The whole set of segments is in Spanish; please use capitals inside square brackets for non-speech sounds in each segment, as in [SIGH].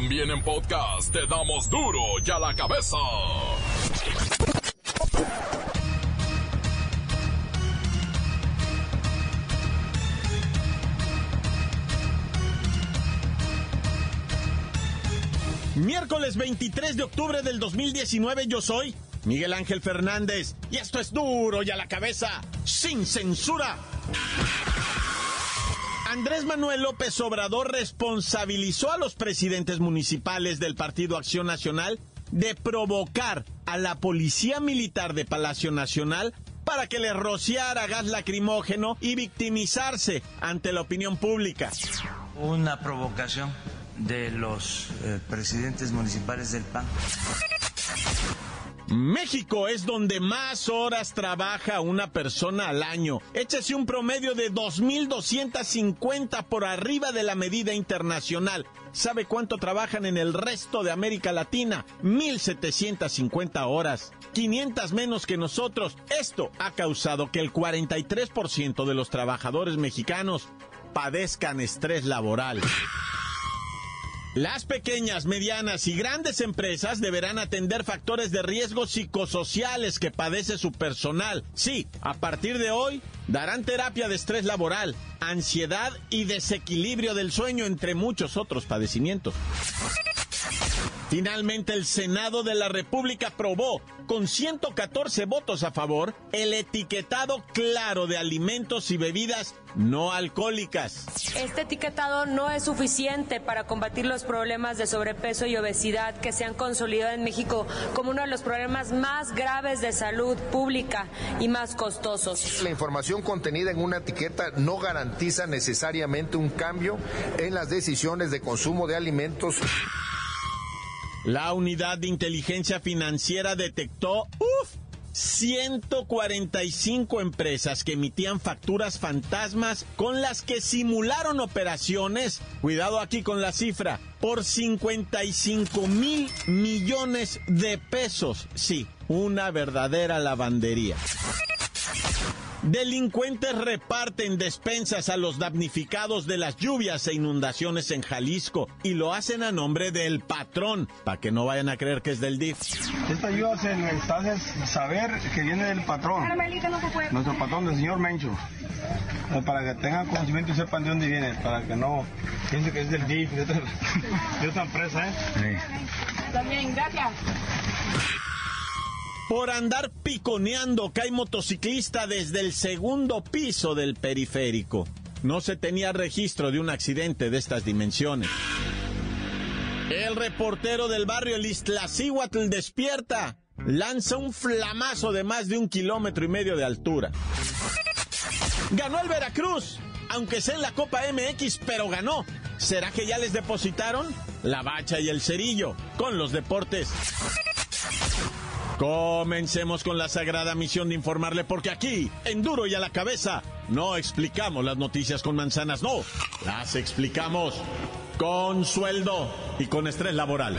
También en podcast te damos duro y a la cabeza. Miércoles 23 de octubre del 2019 yo soy Miguel Ángel Fernández y esto es duro y a la cabeza, sin censura. Andrés Manuel López Obrador responsabilizó a los presidentes municipales del Partido Acción Nacional de provocar a la Policía Militar de Palacio Nacional para que le rociara gas lacrimógeno y victimizarse ante la opinión pública. Una provocación de los eh, presidentes municipales del PAN. México es donde más horas trabaja una persona al año. Échese un promedio de 2.250 por arriba de la medida internacional. ¿Sabe cuánto trabajan en el resto de América Latina? 1.750 horas. 500 menos que nosotros. Esto ha causado que el 43% de los trabajadores mexicanos padezcan estrés laboral. Las pequeñas, medianas y grandes empresas deberán atender factores de riesgo psicosociales que padece su personal. Sí, a partir de hoy darán terapia de estrés laboral, ansiedad y desequilibrio del sueño, entre muchos otros padecimientos. Finalmente, el Senado de la República aprobó, con 114 votos a favor, el etiquetado claro de alimentos y bebidas no alcohólicas. Este etiquetado no es suficiente para combatir los problemas de sobrepeso y obesidad que se han consolidado en México como uno de los problemas más graves de salud pública y más costosos. La información contenida en una etiqueta no garantiza necesariamente un cambio en las decisiones de consumo de alimentos. La unidad de inteligencia financiera detectó, uff, 145 empresas que emitían facturas fantasmas con las que simularon operaciones, cuidado aquí con la cifra, por 55 mil millones de pesos. Sí, una verdadera lavandería. Delincuentes reparten despensas a los damnificados de las lluvias e inundaciones en Jalisco y lo hacen a nombre del patrón, para que no vayan a creer que es del DIF. Esta ayuda se les hace saber que viene del patrón, nuestro patrón, del señor Mencho, para que tengan conocimiento y sepan de dónde viene, para que no piensen que es del DIF, de otra, [LAUGHS] de otra empresa. ¿eh? También, gracias. Por andar piconeando cae motociclista desde el segundo piso del periférico. No se tenía registro de un accidente de estas dimensiones. El reportero del barrio El despierta. Lanza un flamazo de más de un kilómetro y medio de altura. Ganó el Veracruz, aunque sea en la Copa MX, pero ganó. ¿Será que ya les depositaron? La bacha y el cerillo con los deportes. Comencemos con la sagrada misión de informarle porque aquí, en duro y a la cabeza, no explicamos las noticias con manzanas, no, las explicamos con sueldo y con estrés laboral.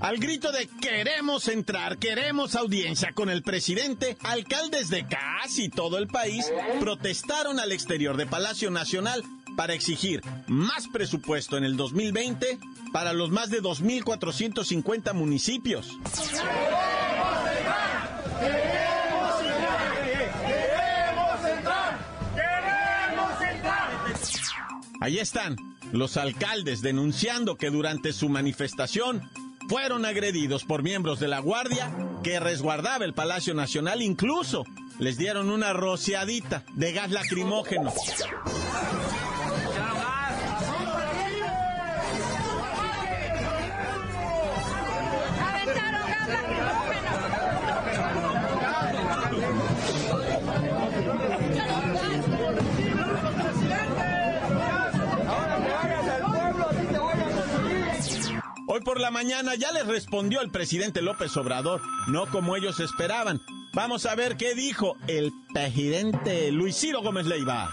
Al grito de queremos entrar, queremos audiencia con el presidente, alcaldes de casi todo el país protestaron al exterior de Palacio Nacional para exigir más presupuesto en el 2020 para los más de 2.450 municipios. Ahí están los alcaldes denunciando que durante su manifestación fueron agredidos por miembros de la Guardia que resguardaba el Palacio Nacional, incluso les dieron una rociadita de gas lacrimógeno. Hoy por la mañana ya les respondió el presidente López Obrador, no como ellos esperaban. Vamos a ver qué dijo el presidente Luis Ciro Gómez Leiva.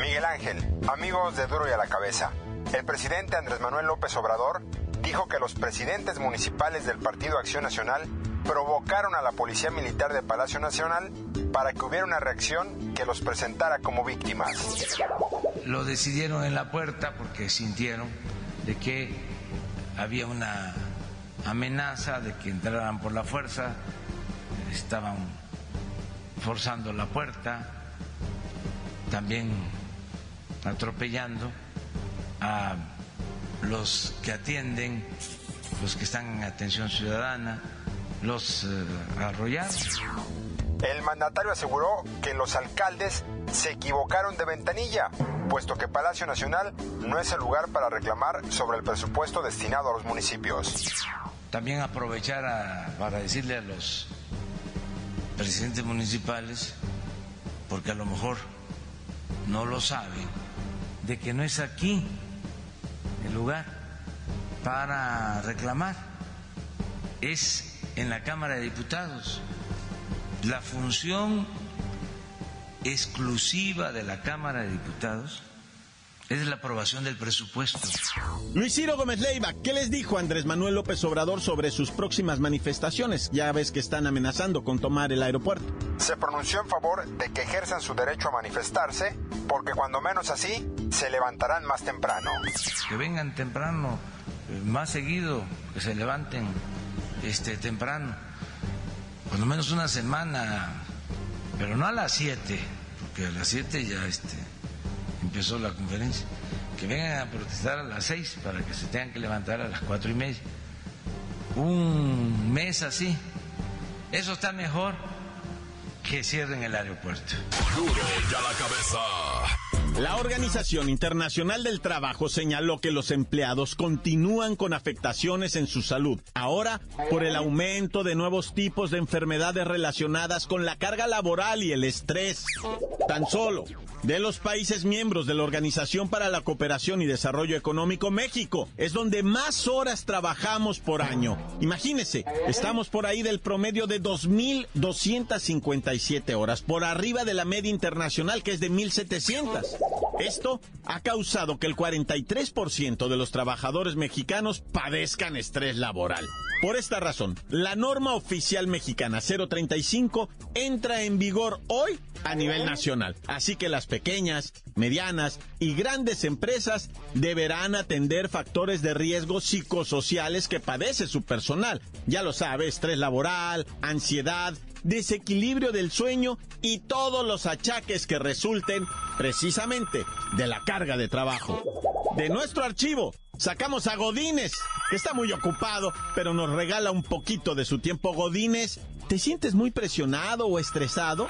Miguel Ángel, amigos de Duro y a la Cabeza. El presidente Andrés Manuel López Obrador dijo que los presidentes municipales del Partido Acción Nacional provocaron a la Policía Militar de Palacio Nacional para que hubiera una reacción que los presentara como víctimas. Lo decidieron en la puerta porque sintieron de que había una amenaza de que entraran por la fuerza, estaban forzando la puerta, también atropellando a los que atienden, los que están en atención ciudadana, los eh, arrollados. El mandatario aseguró que los alcaldes se equivocaron de ventanilla, puesto que Palacio Nacional no es el lugar para reclamar sobre el presupuesto destinado a los municipios. También aprovechar para decirle a los presidentes municipales, porque a lo mejor no lo saben, de que no es aquí el lugar para reclamar, es en la Cámara de Diputados. La función exclusiva de la Cámara de Diputados es la aprobación del presupuesto. Luis Ciro Gómez Leiva, ¿qué les dijo Andrés Manuel López Obrador sobre sus próximas manifestaciones? Ya ves que están amenazando con tomar el aeropuerto. Se pronunció en favor de que ejerzan su derecho a manifestarse, porque cuando menos así, se levantarán más temprano. Que vengan temprano, eh, más seguido, que se levanten este, temprano, cuando menos una semana, pero no a las 7, porque a las 7 ya este, empezó la conferencia. Que vengan a protestar a las 6 para que se tengan que levantar a las cuatro y media. Un mes así. Eso está mejor que cierren el aeropuerto. Duro ya la cabeza. La Organización Internacional del Trabajo señaló que los empleados continúan con afectaciones en su salud, ahora por el aumento de nuevos tipos de enfermedades relacionadas con la carga laboral y el estrés. Tan solo de los países miembros de la Organización para la Cooperación y Desarrollo Económico, México es donde más horas trabajamos por año. Imagínese, estamos por ahí del promedio de 2.257 horas, por arriba de la media internacional que es de 1.700. Esto ha causado que el 43% de los trabajadores mexicanos padezcan estrés laboral. Por esta razón, la norma oficial mexicana 035 entra en vigor hoy a nivel nacional. Así que las pequeñas, medianas y grandes empresas deberán atender factores de riesgo psicosociales que padece su personal. Ya lo sabe, estrés laboral, ansiedad, desequilibrio del sueño y todos los achaques que resulten precisamente de la carga de trabajo. De nuestro archivo sacamos a Godínez, que está muy ocupado, pero nos regala un poquito de su tiempo. Godínez, ¿te sientes muy presionado o estresado?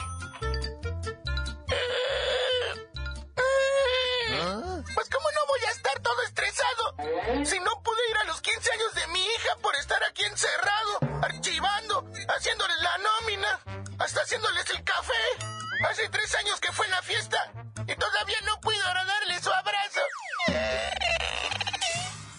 Hasta haciéndoles el café. Hace tres años que fue la fiesta y todavía no puedo darle su abrazo.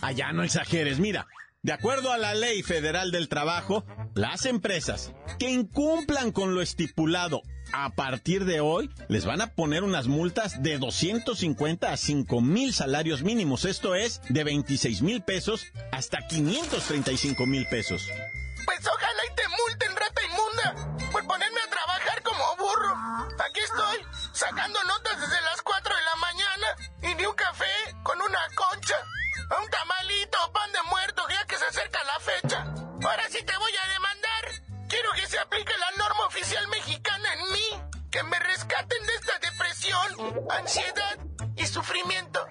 Allá no exageres, mira. De acuerdo a la ley federal del trabajo, las empresas que incumplan con lo estipulado a partir de hoy les van a poner unas multas de 250 a 5 mil salarios mínimos. Esto es de 26 mil pesos hasta 535 mil pesos. Pues sacando notas desde las 4 de la mañana y ni un café con una concha. Un tamalito, pan de muerto, ya que se acerca la fecha. Ahora sí te voy a demandar. Quiero que se aplique la norma oficial mexicana en mí. Que me rescaten de esta depresión, ansiedad y sufrimiento.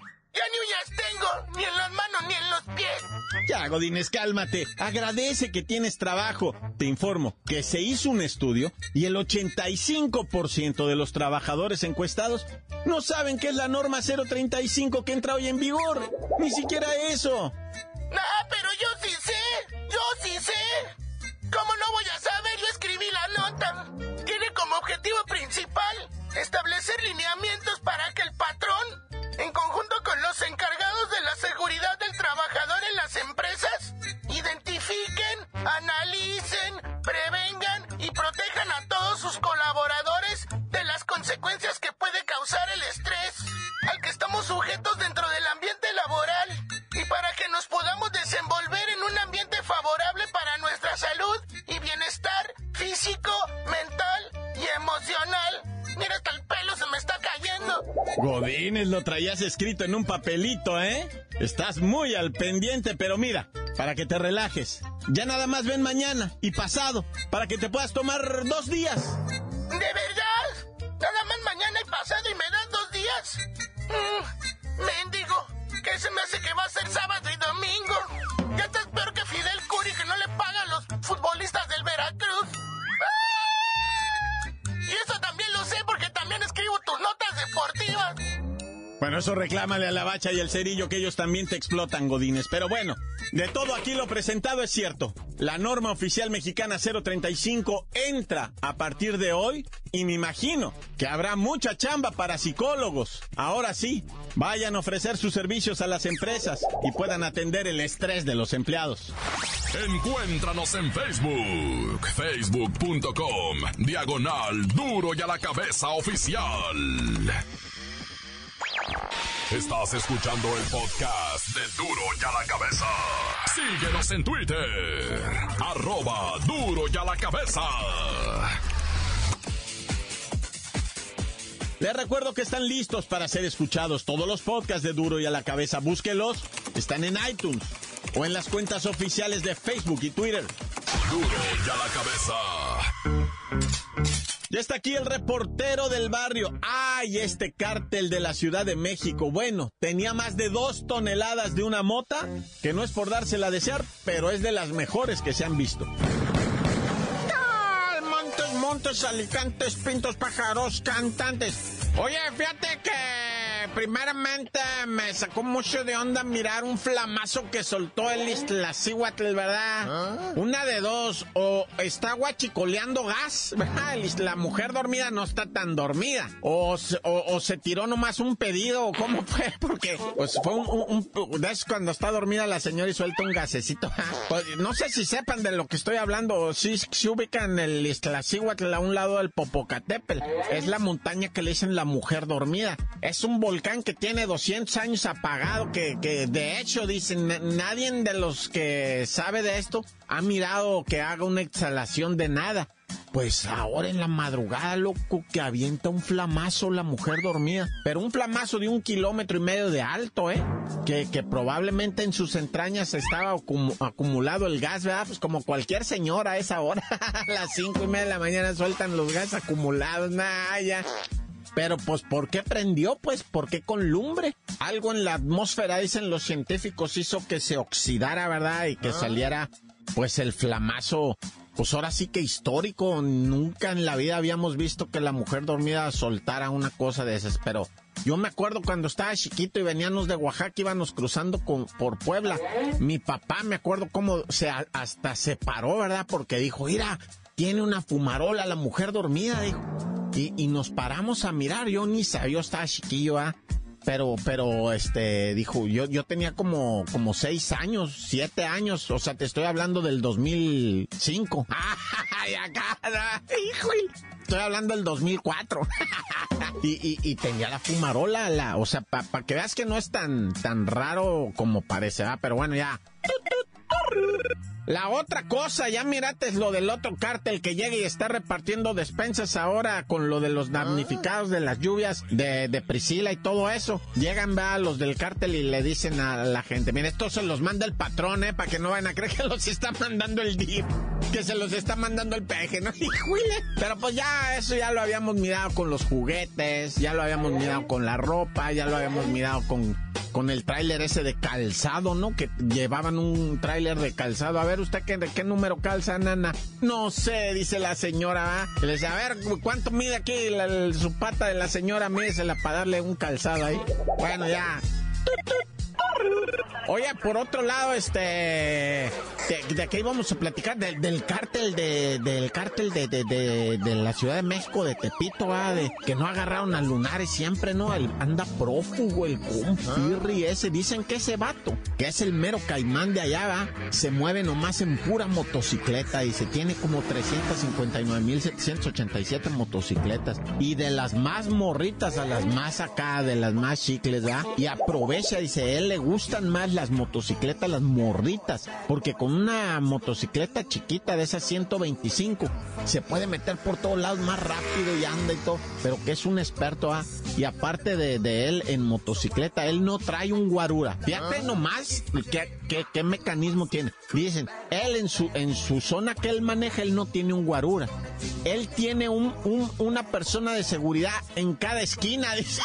Ya, Godínez, cálmate. Agradece que tienes trabajo. Te informo que se hizo un estudio y el 85% de los trabajadores encuestados no saben qué es la norma 035 que entra hoy en vigor. Ni siquiera eso. Nah, pero yo sí sé. Yo sí sé. ¿Cómo no voy a saber? Yo escribí la nota. Tiene como objetivo principal establecer lineamientos para que el patrón, en conjunto con los encargados de la seguridad empresas identifiquen, analicen, prevengan y protejan a todos sus colaboradores de las consecuencias que puede causar el estrés al que estamos sujetos dentro del ambiente laboral y para que nos podamos desenvolver en un ambiente favorable para nuestra salud y bienestar físico, mental y emocional. Mira, hasta el pelo se me está cayendo. Godines, lo traías escrito en un papelito, ¿eh? Estás muy al pendiente, pero mira, para que te relajes. Ya nada más ven mañana y pasado, para que te puedas tomar dos días. Bueno, eso reclámale a la bacha y el cerillo que ellos también te explotan, Godines. Pero bueno, de todo aquí lo presentado es cierto. La norma oficial mexicana 035 entra a partir de hoy y me imagino que habrá mucha chamba para psicólogos. Ahora sí, vayan a ofrecer sus servicios a las empresas y puedan atender el estrés de los empleados. Encuéntranos en Facebook, facebook.com, diagonal duro y a la cabeza oficial. Estás escuchando el podcast de Duro y a la cabeza. Síguenos en Twitter, arroba duro y a la cabeza. Les recuerdo que están listos para ser escuchados todos los podcasts de Duro y a la cabeza. Búsquelos, están en iTunes o en las cuentas oficiales de Facebook y Twitter. Duro y a la cabeza. Ya está aquí el reportero del barrio. ¡Ay, este cártel de la Ciudad de México! Bueno, tenía más de dos toneladas de una mota, que no es por dársela a desear, pero es de las mejores que se han visto. Montes, montes, alicantes, pintos, pájaros, cantantes. Oye, fíjate que primeramente me sacó mucho de onda mirar un flamazo que soltó el Iztaccíhuatl, ¿verdad? Una de dos, o está guachicoleando gas, ¿verdad? La mujer dormida no está tan dormida, o, se- o- o se tiró nomás un pedido, o cómo fue, [LAUGHS] porque pues fue un, un, un- ¿ves cuando está dormida la señora y suelta un gasecito? [LAUGHS] Pues, no sé si sepan de lo que estoy hablando, o si se ubican el Iztaccíhuatl a un lado del Popocatépetl, es la montaña que le dicen la mujer dormida, es un volcán que tiene 200 años apagado, que, de hecho dicen, na- nadie de los que sabe de esto ha mirado que haga una exhalación de nada. Pues ahora en la madrugada, loco, que avienta un flamazo la mujer dormida. Pero un flamazo de un kilómetro y medio de alto, ¿eh? Que, probablemente en sus entrañas estaba acumu- acumulado el gas, ¿verdad? Pues como cualquier señora a esa hora, [LAUGHS] a las cinco y media de la mañana sueltan los gases acumulados, nah, ya. Pero pues, ¿por qué prendió? Pues, ¿por qué con lumbre? Algo en la atmósfera, dicen los científicos, hizo que se oxidara, ¿verdad? Y que saliera, pues, el flamazo. Pues ahora sí que histórico. Nunca en la vida habíamos visto que la mujer dormida soltara una cosa de esas. Pero yo me acuerdo cuando estaba chiquito y veníamos de Oaxaca, íbamos cruzando con, por Puebla. Mi papá, me acuerdo cómo se, hasta se paró, ¿verdad? Porque dijo, mira, tiene una fumarola la mujer dormida, dijo. Y, y nos paramos a mirar, yo ni sabía, yo estaba chiquillo, ¿ah? Pero, pero, este, dijo, yo, yo tenía como, como seis años, siete años, o sea, te estoy hablando del 2005. [LAUGHS] ¡Ay, acá! Estoy hablando del 2004. [LAUGHS] y, y, y tenía la fumarola, la, o sea, para que veas que no es tan, tan raro como parece, ¿ah? Pero bueno, ya. La otra cosa, ya mirate es lo del otro cártel que llega y está repartiendo despensas ahora con lo de los damnificados de las lluvias de, de Priscila y todo eso. Llegan, va, los del cártel y le dicen a la gente, mira, esto se los manda el patrón, eh, para que no vayan a creer que los está mandando el DIF, que se los está mandando el peje, ¿no? [LAUGHS] Pero pues ya, eso ya lo habíamos mirado con los juguetes, ya lo habíamos mirado con la ropa, ya lo habíamos mirado con, con el tráiler ese de calzado, ¿no? Que llevaban un tráiler de calzado. A ver, ¿usted qué, de qué número calza, nana? No sé, dice la señora. Le dice, a ver, ¿cuánto mide aquí su pata de la señora? Mídesela para darle un calzado ahí. Bueno, ya. Oye, por otro lado, este, de, de qué íbamos a platicar del, del cártel de, del cártel de, de, de, de la Ciudad de México, de Tepito, ¿va? de que no agarraron a Lunares siempre, ¿no? El, anda prófugo, el confirri ese, dicen que ese vato, que es el mero caimán de allá, ¿va? se mueve nomás en pura motocicleta y se tiene como 359.787 motocicletas y de las más morritas a las más acá, de las más chicles, ¿va? Y aprovecha, dice, él le gustan más las motocicletas, las morritas, porque con una motocicleta chiquita de esas 125. Se puede meter por todos lados más rápido y anda y todo, pero que es un experto, ¿ah? Y aparte de, él en motocicleta, él no trae un guarura. Fíjate ah. nomás qué, qué, qué mecanismo tiene. Dicen, él en su, en su zona que él maneja, él no tiene un guarura. Él tiene un, una persona de seguridad en cada esquina, [LAUGHS] dice.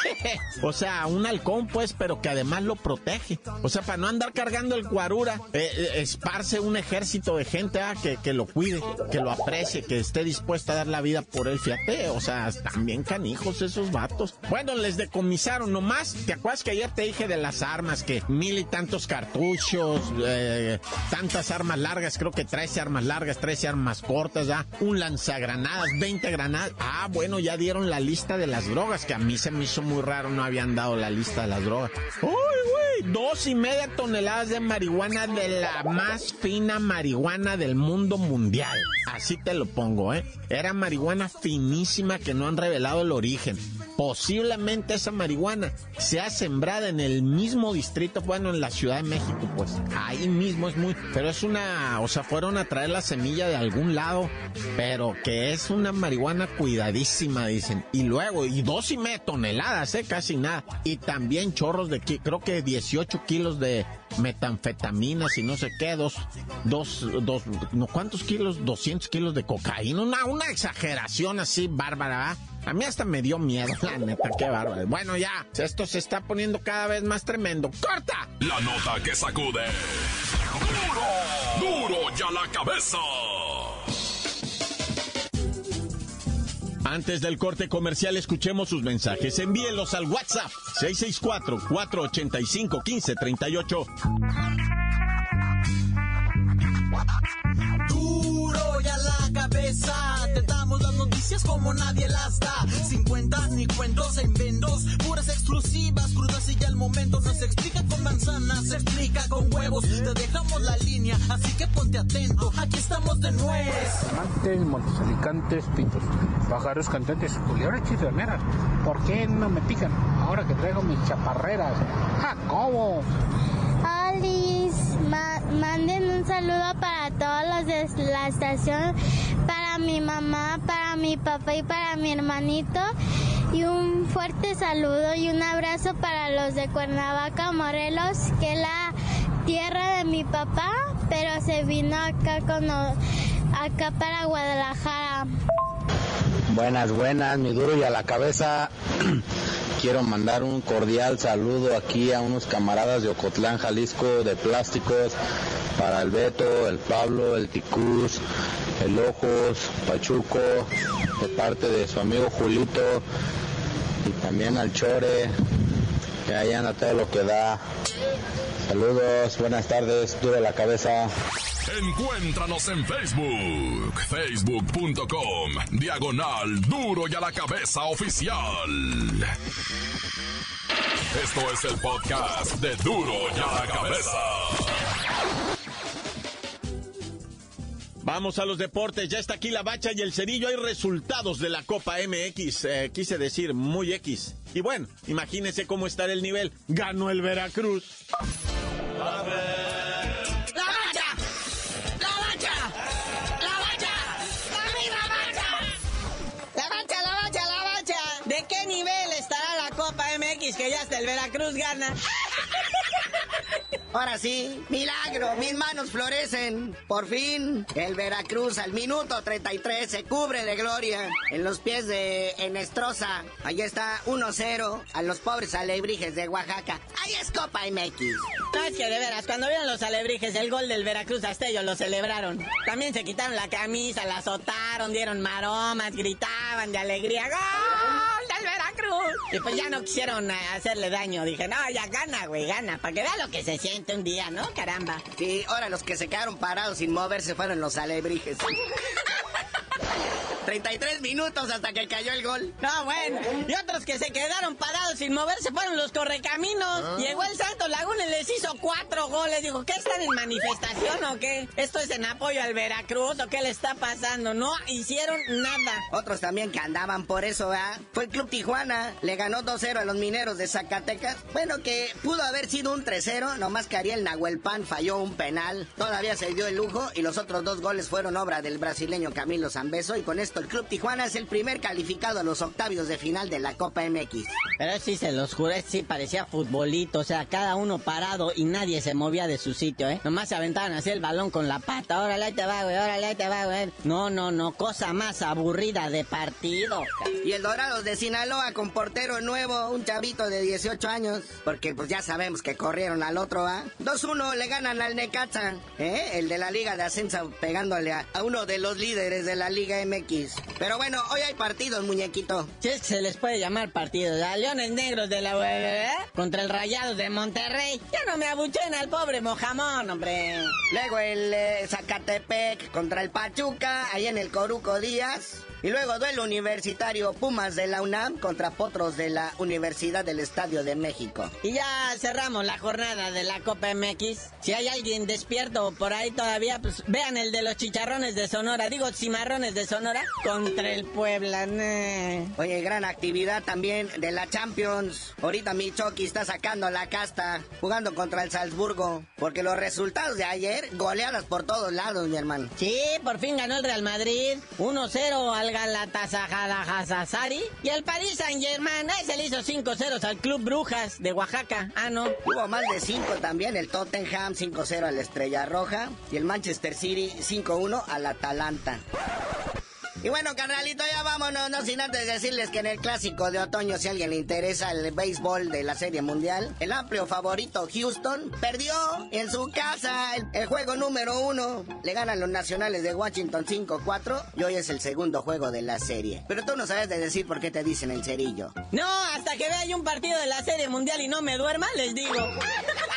o sea, un halcón, pues, pero que además lo protege. O sea, para no andar cargando el guarura, eh, eh, esparce un ejército de gente ah, que, que, lo cuide, que lo aprecie, que esté dispuesta a dar la vida por él. Fíjate, o sea, también canijos esos vatos. Bueno, les decomisaron nomás. ¿Te acuerdas que ayer te dije de las armas? Que mil y tantos cartuchos, eh, tantas armas largas, creo que 13 armas largas, 13 armas cortas, ¿ya? un lanzagranadas, 20 granadas. Ah, bueno, ya dieron la lista de las drogas, que a mí se me hizo muy raro, no habían dado la lista de las drogas. ¡Uy, güey! Dos y media toneladas de marihuana de la más fina marihuana del mundo mundial. Así te lo pongo, ¿eh? Era marihuana finísima que no han revelado el origen posiblemente esa marihuana sea sembrada en el mismo distrito, bueno, en la Ciudad de México, pues ahí mismo es muy, pero es una, o sea, fueron a traer la semilla de algún lado, pero que es una marihuana cuidadísima, dicen. Y luego, y dos y media toneladas, eh, casi nada. Y también chorros de, creo que 18 kilos de metanfetaminas y no sé qué, dos, dos, dos, no, ¿cuántos kilos? 200 kilos de cocaína, una, una exageración así bárbara. A mí hasta me dio miedo, [LAUGHS] la neta, qué bárbaro. Bueno, ya, esto se está poniendo cada vez más tremendo. ¡Corta! La nota que sacude. ¡Duro! ¡Duro ya la cabeza! Antes del corte comercial, escuchemos sus mensajes. Envíenlos al WhatsApp 664-485-1538. Como nadie las da. Sin cuentas ni cuentos en vendos, puras exclusivas, crudas y ya el momento no se explica con manzanas, se explica con huevos. Te dejamos la línea, así que ponte atento, aquí estamos de nuez. Amantes, montesalicantes, pitos, pájaros cantantes, culebras chifloneras. ¿Por qué no me pican? Ahora que traigo mis chaparreras. ¡Ja, cómo! Alice, manden un saludo para todos los de la estación para mi mamá, para mi papá y para mi hermanito. Y un fuerte saludo y un abrazo para los de Cuernavaca, Morelos, que es la tierra de mi papá, pero se vino acá, con, acá para Guadalajara. Buenas, buenas, mi duro y a la cabeza. [CLEARS THROAT] Quiero mandar un cordial saludo aquí a unos camaradas de Ocotlán, Jalisco, de plásticos, para el Beto, el Pablo, el Ticuz, el Ojos, Pachuco, de parte de su amigo Julito, y también al Chore, que hayan a todo lo que da. Saludos, buenas tardes, duro la cabeza. Encuéntranos en Facebook, facebook.com, diagonal duro y a la cabeza oficial. Esto es el podcast de duro y a la cabeza. Vamos a los deportes, ya está aquí la bacha y el cerillo. Hay resultados de la Copa MX, eh, quise decir muy X. Y bueno, imagínense cómo está el nivel. Ganó el Veracruz. que el Veracruz gana. Ahora sí, milagro, mis manos florecen. Por fin, el Veracruz al minuto 33 se cubre de gloria en los pies de Enestrosa. Ahí está 1-0 a los pobres alebrijes de Oaxaca. Ahí es Copa MX. No, es que de veras, cuando vieron los alebrijes el gol del Veracruz hasta ellos lo celebraron. También se quitaron la camisa, la azotaron, dieron maromas, gritaban de alegría. ¡Gol! Y pues ya no quisieron eh, hacerle daño. Dije, no, ya gana, güey, gana. Para que vea lo que se siente un día, ¿no? Caramba. Sí, ahora los que se quedaron parados sin moverse fueron los alebrijes. 33 minutos hasta que cayó el gol. No, bueno. Y otros que se quedaron parados sin moverse fueron los correcaminos. Ah. Llegó el Santos Laguna y les hizo cuatro goles. Dijo, ¿qué están en manifestación o qué? ¿Esto es en apoyo al Veracruz o qué le está pasando? No hicieron nada. Otros también que andaban por eso, ¿verdad? Fue el Club Tijuana, le ganó 2-0 a los mineros de Zacatecas. Bueno, que pudo haber sido un 3-0, nomás que Ariel Nahuelpan falló un penal. Todavía se dio el lujo y los otros dos goles fueron obra del brasileño Camilo Zambeso. Y con esto el Club Tijuana es el primer calificado a los octavios de final de la Copa MX. Pero sí se los juré, sí parecía futbolito, o sea, cada uno parado y nadie se movía de su sitio, ¿eh? Nomás se aventaban así el balón con la pata, órale, ahí te va, güey, órale, ahí te va, güey. No, no, no, cosa más aburrida de partido. Y el Dorados de Sinaloa con portero nuevo, un chavito de 18 años, porque pues ya sabemos que corrieron al otro, ¿ah? 2-1 le ganan al Necaxa, ¿eh? El de la Liga de Ascenso pegándole a, a uno de los líderes de la Liga MX. Pero bueno, hoy hay partidos, muñequito. Si es que se les puede llamar partido, ¿ya? Leones Negros de la UEB contra el Rayados de Monterrey. Ya no me abuchen al pobre Mojamón, hombre. Luego el eh, Zacatepec contra el Pachuca, ahí en el Coruco Díaz. Y luego duelo universitario Pumas de la UNAM contra Potros de la Universidad del Estadio de México. Y ya cerramos la jornada de la Copa MX. Si hay alguien despierto por ahí todavía, pues vean el de los chicharrones de Sonora, digo cimarrones de Sonora, contra el Puebla. nah. Oye, gran actividad también de la Champions. Ahorita mi Chucky está sacando la casta, jugando contra el Salzburgo. Porque los resultados de ayer, goleadas por todos lados, mi hermano. Sí, por fin ganó el Real Madrid. 1-0 al Galatasaray y el Paris Saint Germain. Ahí se le hizo 5-0 al Club Brujas de Oaxaca. Ah, no. Hubo más de 5 también. El Tottenham 5-0 a la Estrella Roja. Y el Manchester City 5-1 al Atalanta. Y bueno, carnalito, ya vámonos, no sin antes decirles que en el clásico de otoño, si a alguien le interesa el béisbol de la Serie Mundial, el amplio favorito Houston perdió en su casa el, el juego número uno. Le ganan los nacionales de Washington 5-4 y hoy es el segundo juego de la serie. Pero tú no sabes de decir por qué te dicen el cerillo. No, hasta que vea yo un partido de la Serie Mundial y no me duerma, les digo. [LAUGHS]